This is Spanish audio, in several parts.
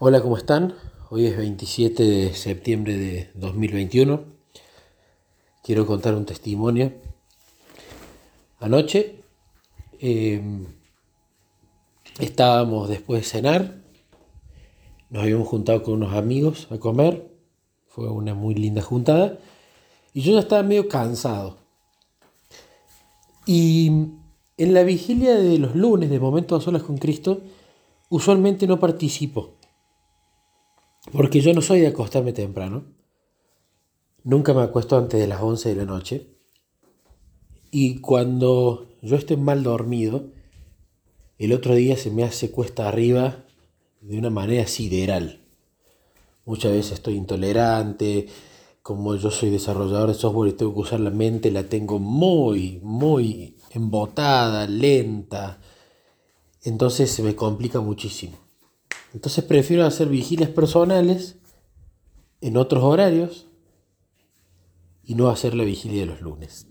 Hola, ¿cómo están? Hoy es 27 de septiembre de 2021. Quiero contar un testimonio. Anoche eh, estábamos después de cenar, nos habíamos juntado con unos amigos a comer, fue una muy linda juntada, y yo ya estaba medio cansado. Y en la vigilia de los lunes de Momentos a Solas con Cristo, usualmente no participo porque yo no soy de acostarme temprano. Nunca me acuesto antes de las 11 de la noche. Y cuando yo estoy mal dormido, el otro día se me hace cuesta arriba de una manera sideral. Muchas veces estoy intolerante, como yo soy desarrollador de software y tengo que usar la mente, la tengo muy, muy embotada, lenta. Entonces se me complica muchísimo. Entonces prefiero hacer vigilias personales en otros horarios y no hacer la vigilia de los lunes.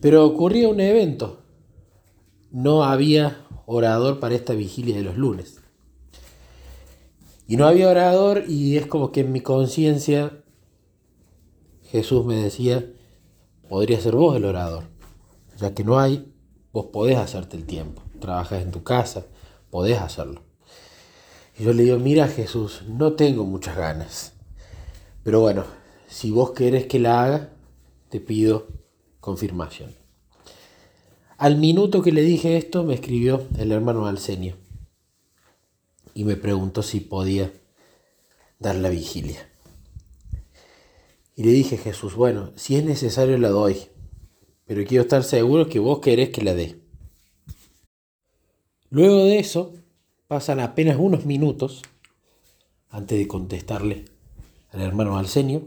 Pero ocurría un evento. No había orador para esta vigilia de los lunes. Y no había orador y es como que en mi conciencia Jesús me decía, podría ser vos el orador. Ya que no hay, vos podés hacerte el tiempo. Trabajas en tu casa, podés hacerlo. Y yo le digo, mira Jesús, no tengo muchas ganas. Pero bueno, si vos querés que la haga, te pido confirmación. Al minuto que le dije esto, me escribió el hermano Alcenio y me preguntó si podía dar la vigilia. Y le dije, Jesús, bueno, si es necesario la doy, pero quiero estar seguro que vos querés que la dé. Luego de eso, pasan apenas unos minutos antes de contestarle al hermano Alcenio.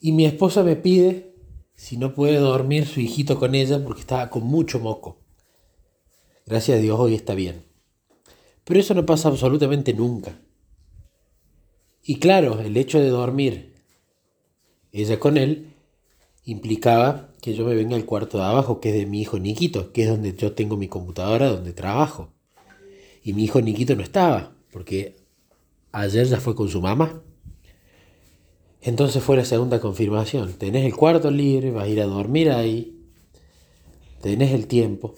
Y mi esposa me pide si no puede dormir su hijito con ella porque estaba con mucho moco. Gracias a Dios hoy está bien. Pero eso no pasa absolutamente nunca. Y claro, el hecho de dormir ella con él implicaba que yo me venga al cuarto de abajo, que es de mi hijo Niquito, que es donde yo tengo mi computadora, donde trabajo. Y mi hijo Niquito no estaba, porque ayer ya fue con su mamá. Entonces fue la segunda confirmación. Tenés el cuarto libre, vas a ir a dormir ahí, tenés el tiempo,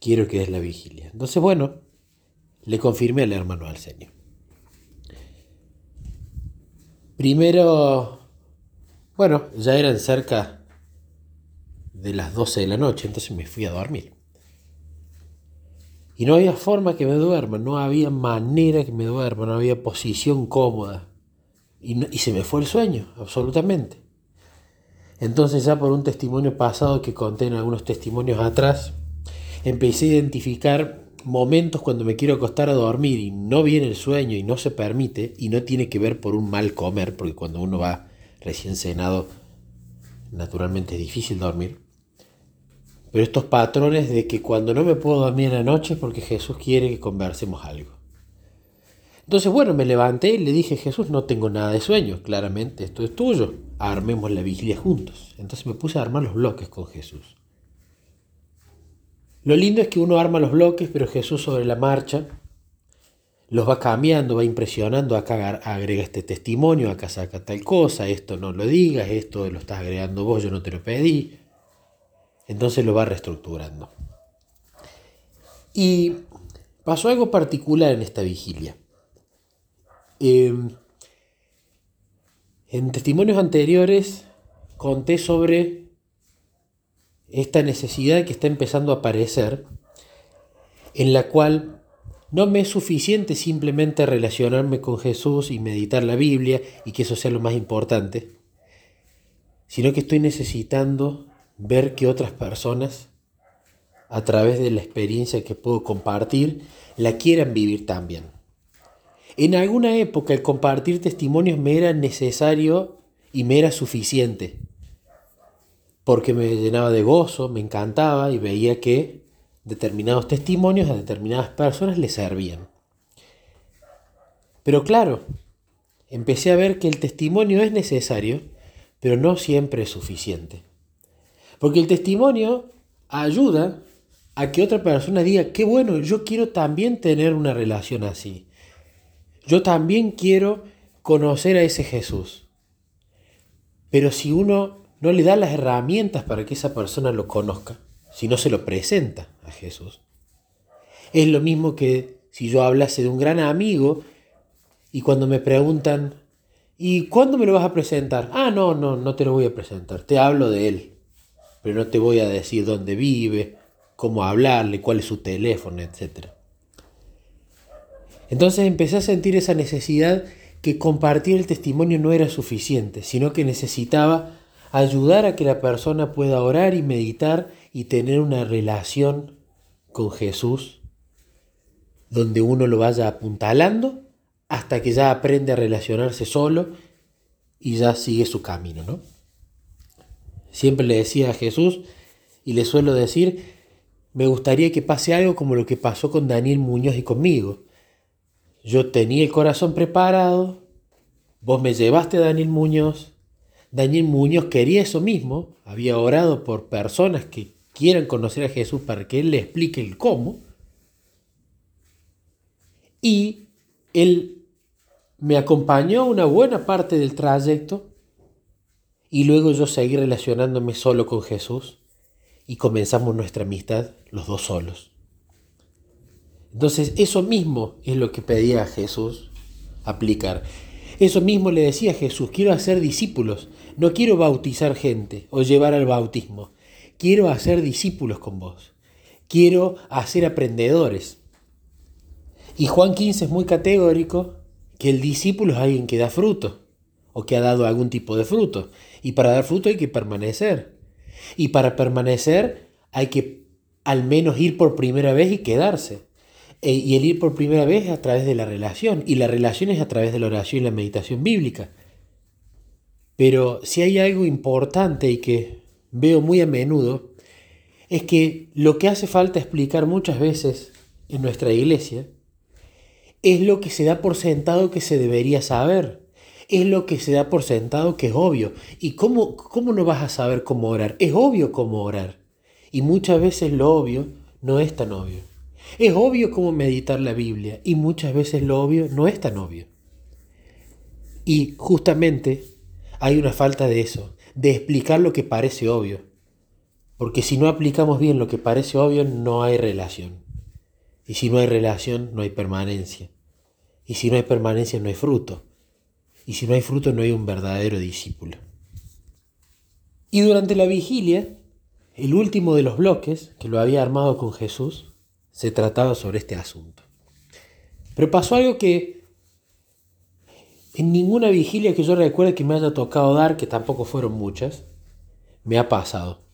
quiero que des la vigilia. Entonces, bueno, le confirmé al hermano al Señor. Primero bueno, ya eran cerca de las 12 de la noche, entonces me fui a dormir. Y no había forma que me duerma, no había manera que me duerma, no había posición cómoda. Y, y, se me fue el sueño, absolutamente. Entonces ya por un testimonio pasado que conté en algunos testimonios atrás, empecé a identificar momentos cuando me quiero acostar a dormir y no viene el sueño y no se permite y no tiene que ver por un mal comer, porque cuando uno va recién cenado, naturalmente es difícil dormir. Pero estos patrones de que cuando no me puedo dormir en la noche es porque Jesús quiere que conversemos algo. Entonces, bueno, me levanté y le dije, Jesús, no tengo nada de sueño, claramente, esto es tuyo, armemos la vigilia juntos. Entonces me puse a armar los bloques con Jesús. Lo lindo es que uno arma los bloques, pero Jesús sobre la marcha los va cambiando, va impresionando, acá agrega este testimonio, acá saca tal cosa, esto no lo digas, esto lo estás agregando vos, yo no te lo pedí. Entonces lo va reestructurando. Y pasó algo particular en esta vigilia. Em, en testimonios anteriores conté sobre esta necesidad que está empezando a aparecer, en la cual no me es suficiente simplemente relacionarme con Jesús y meditar la Biblia y que eso sea lo más importante, sino que estoy necesitando ver que otras personas, a través de la experiencia que puedo compartir, la quieran vivir también. En alguna época el compartir testimonios me era necesario y me era suficiente, porque me llenaba de gozo, me encantaba y veía que determinados testimonios a determinadas personas les servían. Pero claro, empecé a ver que el testimonio es necesario, pero no siempre es suficiente. Porque el testimonio ayuda a que otra persona diga, qué bueno, yo quiero también tener una relación así. Yo también quiero conocer a ese Jesús. Pero si uno no le da las herramientas para que esa persona lo conozca, si no se lo presenta a Jesús, es lo mismo que si yo hablase de un gran amigo y cuando me preguntan, ¿y cuándo me lo vas a presentar? Ah, no, no, no te lo voy a presentar, te hablo de él, pero no te voy a decir dónde vive, cómo hablarle, cuál es su teléfono, etc. Entonces empecé a sentir esa necesidad que compartir el testimonio no era suficiente, sino que necesitaba ayudar a que la persona pueda orar y meditar y tener una relación con Jesús donde uno lo vaya apuntalando hasta que ya aprende a relacionarse solo y ya sigue su camino, ¿no? Siempre le decía a Jesús y le suelo decir, me gustaría que pase algo como lo que pasó con Daniel Muñoz y conmigo. Yo tenía el corazón preparado, vos me llevaste a Daniel Muñoz, Daniel Muñoz quería eso mismo, había orado por personas que quieran conocer a Jesús para que Él le explique el cómo, y Él me acompañó una buena parte del trayecto y luego yo seguí relacionándome solo con Jesús y comenzamos nuestra amistad los dos solos. Entonces eso mismo es lo que pedía a Jesús aplicar. Eso mismo le decía a Jesús, quiero hacer discípulos, no quiero bautizar gente o llevar al bautismo, quiero hacer discípulos con vos, quiero hacer aprendedores. Y Juan 15 es muy categórico que el discípulo es alguien que da fruto o que ha dado algún tipo de fruto. Y para dar fruto hay que permanecer. Y para permanecer hay que al menos ir por primera vez y quedarse. E, y el ir por primera vez es a través de la relación. Y la relación es a través de la oración y la meditación bíblica. Pero si hay algo importante y que veo muy a menudo, es que lo que hace falta explicar muchas veces en nuestra iglesia es lo que se da por sentado que se debería saber. Es lo que se da por sentado que es obvio. ¿Y cómo, cómo no vas a saber cómo orar? Es obvio cómo orar. Y muchas veces lo obvio no es tan obvio. Es obvio cómo meditar la Biblia y muchas veces lo obvio no es tan obvio. Y justamente hay una falta de eso, de explicar lo que parece obvio. Porque si no aplicamos bien lo que parece obvio, no hay relación. Y si no hay relación, no hay permanencia. Y si no hay permanencia, no hay fruto. Y si no hay fruto, no hay un verdadero discípulo. Y durante la vigilia, el último de los bloques, que lo había armado con Jesús, se trataba sobre este asunto. Pero pasó algo que en ninguna vigilia que yo recuerde que me haya tocado dar, que tampoco fueron muchas, me ha pasado.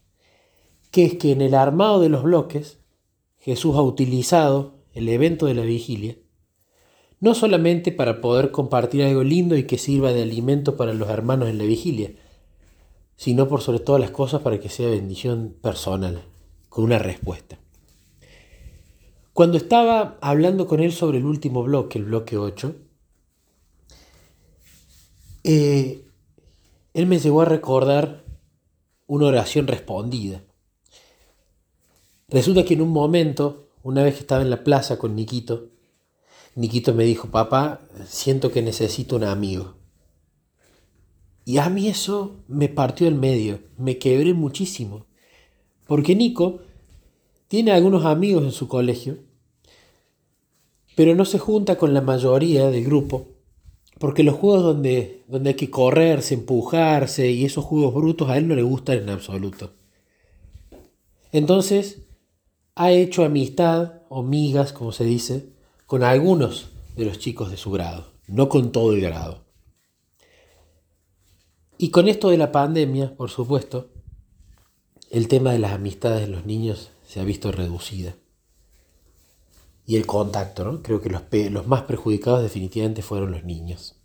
Que es que en el armado de los bloques, Jesús ha utilizado el evento de la vigilia no solamente para poder compartir algo lindo y que sirva de alimento para los hermanos en la vigilia, sino por sobre todas las cosas para que sea bendición personal, con una respuesta. Cuando estaba hablando con él sobre el último bloque, el bloque 8, eh, él me llegó a recordar una oración respondida. Resulta que en un momento, una vez que estaba en la plaza con Niquito, Niquito me dijo, papá, siento que necesito un amigo. Y a mí eso me partió el medio, me quebré muchísimo. Porque Nico tiene algunos amigos en su colegio, pero no se junta con la mayoría del grupo, porque los juegos donde, donde hay que correrse, empujarse y esos juegos brutos a él no le gustan en absoluto. Entonces, ha hecho amistad, o migas, como se dice, con algunos de los chicos de su grado, no con todo el grado. Y con esto de la pandemia, por supuesto, el tema de las amistades de los niños se ha visto reducida. Y el contacto, ¿no? Creo que los, los más perjudicados definitivamente fueron los niños.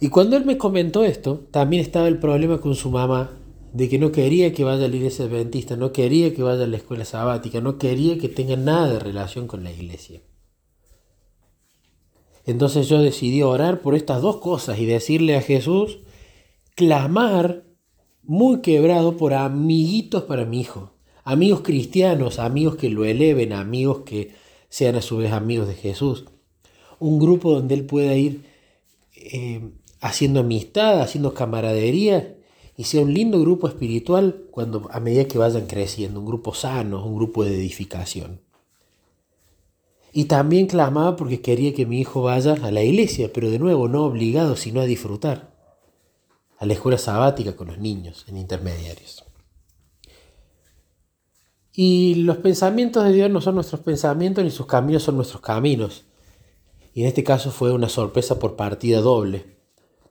Y cuando él me comentó esto, también estaba el problema con su mamá de que no quería que vaya a la iglesia adventista, no quería que vaya a la escuela sabática, no quería que tenga nada de relación con la iglesia. Entonces yo decidí orar por estas dos cosas y decirle a Jesús, clamar muy quebrado por amiguitos para mi hijo, amigos cristianos, amigos que lo eleven, amigos que sean a su vez amigos de Jesús. Un grupo donde él pueda ir eh, haciendo amistad, haciendo camaradería y sea un lindo grupo espiritual cuando a medida que vayan creciendo, un grupo sano, un grupo de edificación. Y también clamaba porque quería que mi hijo vaya a la iglesia, pero de nuevo no obligado, sino a disfrutar, a la escuela sabática con los niños en intermediarios. Y los pensamientos de Dios no son nuestros pensamientos ni sus caminos son nuestros caminos. Y en este caso fue una sorpresa por partida doble,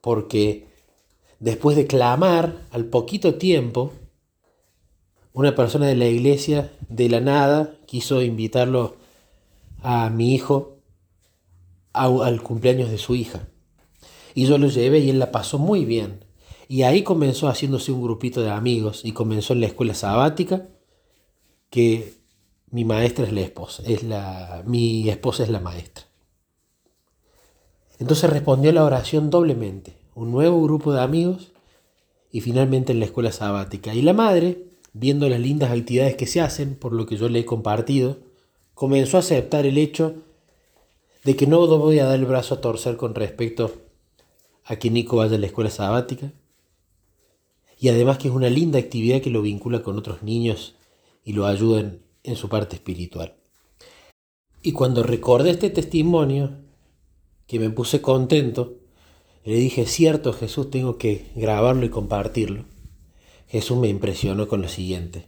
porque después de clamar al poquito tiempo, una persona de la iglesia de la nada quiso invitarlo a mi hijo al cumpleaños de su hija. Y yo lo llevé y él la pasó muy bien. Y ahí comenzó haciéndose un grupito de amigos y comenzó en la escuela sabática que mi maestra es la esposa, es la, mi esposa es la maestra. Entonces respondió la oración doblemente, un nuevo grupo de amigos y finalmente en la escuela sabática. Y la madre, viendo las lindas actividades que se hacen, por lo que yo le he compartido, comenzó a aceptar el hecho de que no voy a dar el brazo a torcer con respecto a que Nico vaya a la escuela sabática. Y además que es una linda actividad que lo vincula con otros niños y lo ayuda en, su parte espiritual. Y cuando recordé este testimonio, que me puse contento, le dije, cierto Jesús, tengo que grabarlo y compartirlo. Jesús me impresionó con lo siguiente.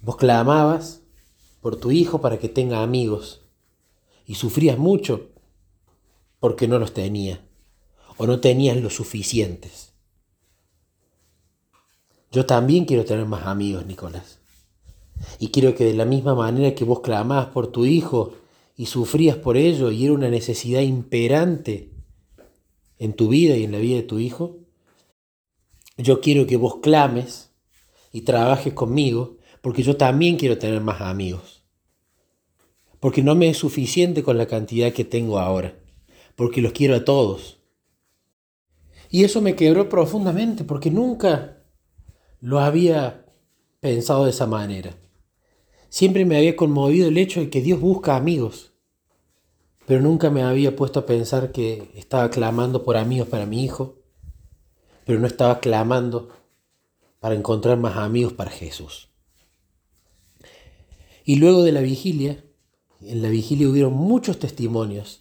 Vos clamabas por tu hijo para que tenga amigos y sufrías mucho porque no los tenía o no tenías los suficientes. Yo también quiero tener más amigos, Nicolás. Y quiero que de la misma manera que vos clamabas por tu hijo y sufrías por ello y era una necesidad imperante en tu vida y en la vida de tu hijo, yo quiero que vos clames y trabajes conmigo porque yo también quiero tener más amigos. Porque no me es suficiente con la cantidad que tengo ahora, porque los quiero a todos. Y eso me quebró profundamente porque nunca lo había pensado de esa manera. Siempre me había conmovido el hecho de que Dios busca amigos, pero nunca me había puesto a pensar que estaba clamando por amigos para mi hijo, pero no estaba clamando para encontrar más amigos para Jesús. Y luego de la vigilia, en la vigilia hubieron muchos testimonios,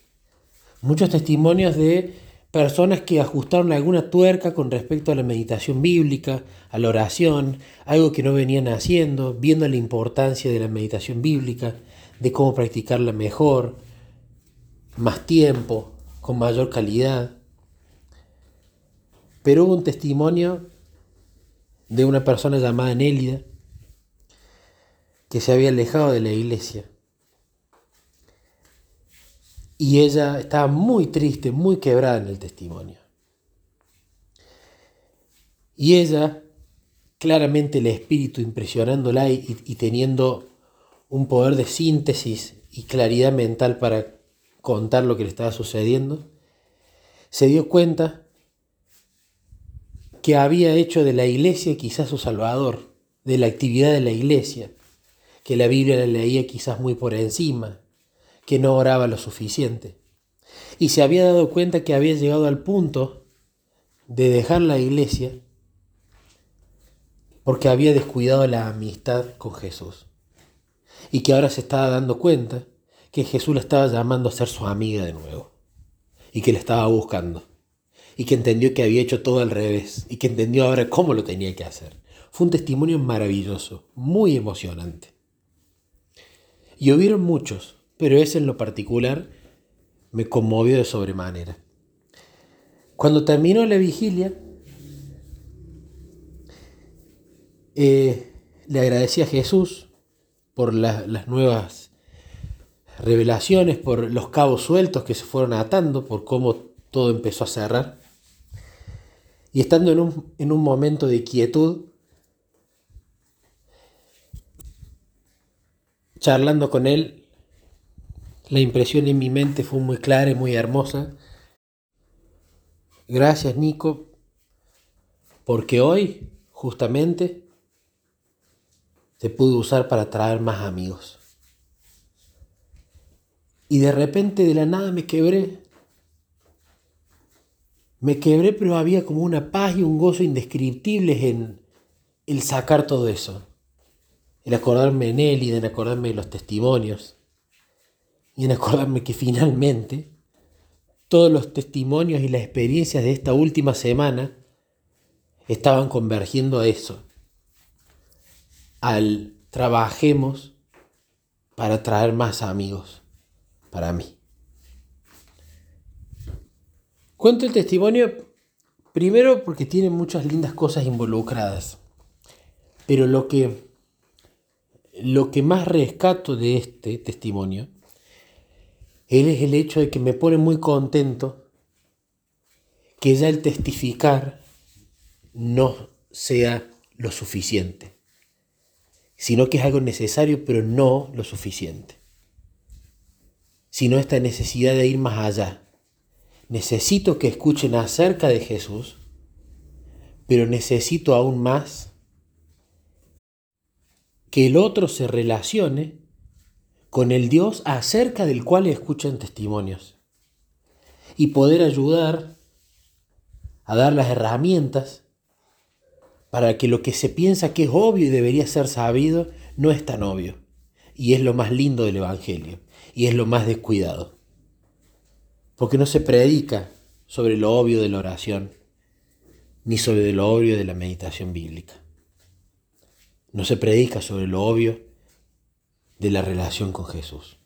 muchos testimonios de personas que ajustaron alguna tuerca con respecto a la meditación bíblica, a la oración, algo que no venían haciendo, viendo la importancia de la meditación bíblica, de cómo practicarla mejor, más tiempo, con mayor calidad. Pero hubo un testimonio de una persona llamada Nélida que se había alejado de la iglesia y ella estaba muy triste, muy quebrada en el testimonio. Y ella, claramente el espíritu impresionándola y, teniendo un poder de síntesis y claridad mental para contar lo que le estaba sucediendo, se dio cuenta que había hecho de la iglesia quizás su salvador, de la actividad de la iglesia, que la Biblia la leía quizás muy por encima, que no oraba lo suficiente. Y se había dado cuenta que había llegado al punto de dejar la iglesia porque había descuidado la amistad con Jesús. Y que ahora se estaba dando cuenta que Jesús la estaba llamando a ser su amiga de nuevo. Y que la estaba buscando. Y que entendió que había hecho todo al revés. Y que entendió ahora cómo lo tenía que hacer. Fue un testimonio maravilloso, muy emocionante. Y hubieron muchos, pero ese en lo particular me conmovió de sobremanera. Cuando terminó la vigilia, eh, le agradecí a Jesús por las nuevas revelaciones, por los cabos sueltos que se fueron atando, por cómo todo empezó a cerrar. Y estando en un, en un momento de quietud, charlando con él, la impresión en mi mente fue muy clara y muy hermosa. Gracias Nico, porque hoy, justamente, se pudo usar para traer más amigos. Y de repente de la nada me quebré. Me quebré, pero había como una paz y un gozo indescriptibles en el sacar todo eso. El acordarme en él y en acordarme de los testimonios. Y en acordarme que finalmente todos los testimonios y las experiencias de esta última semana estaban convergiendo a eso. Al trabajemos para traer más amigos para mí. Cuento el testimonio primero porque tiene muchas lindas cosas involucradas, pero lo que, lo que más rescato de este testimonio es el hecho de que me pone muy contento que ya el testificar no sea lo suficiente, sino que es algo necesario, pero no lo suficiente. Sino esta necesidad de ir más allá. Necesito que escuchen acerca de Jesús, pero necesito aún más que el otro se relacione con el Dios acerca del cual escuchan testimonios y poder ayudar a dar las herramientas para que lo que se piensa que es obvio y debería ser sabido no es tan obvio. Y es lo más lindo del Evangelio y es lo más descuidado. Porque no se predica sobre lo obvio de la oración ni sobre lo obvio de la meditación bíblica. No se predica sobre lo obvio de la relación con Jesús.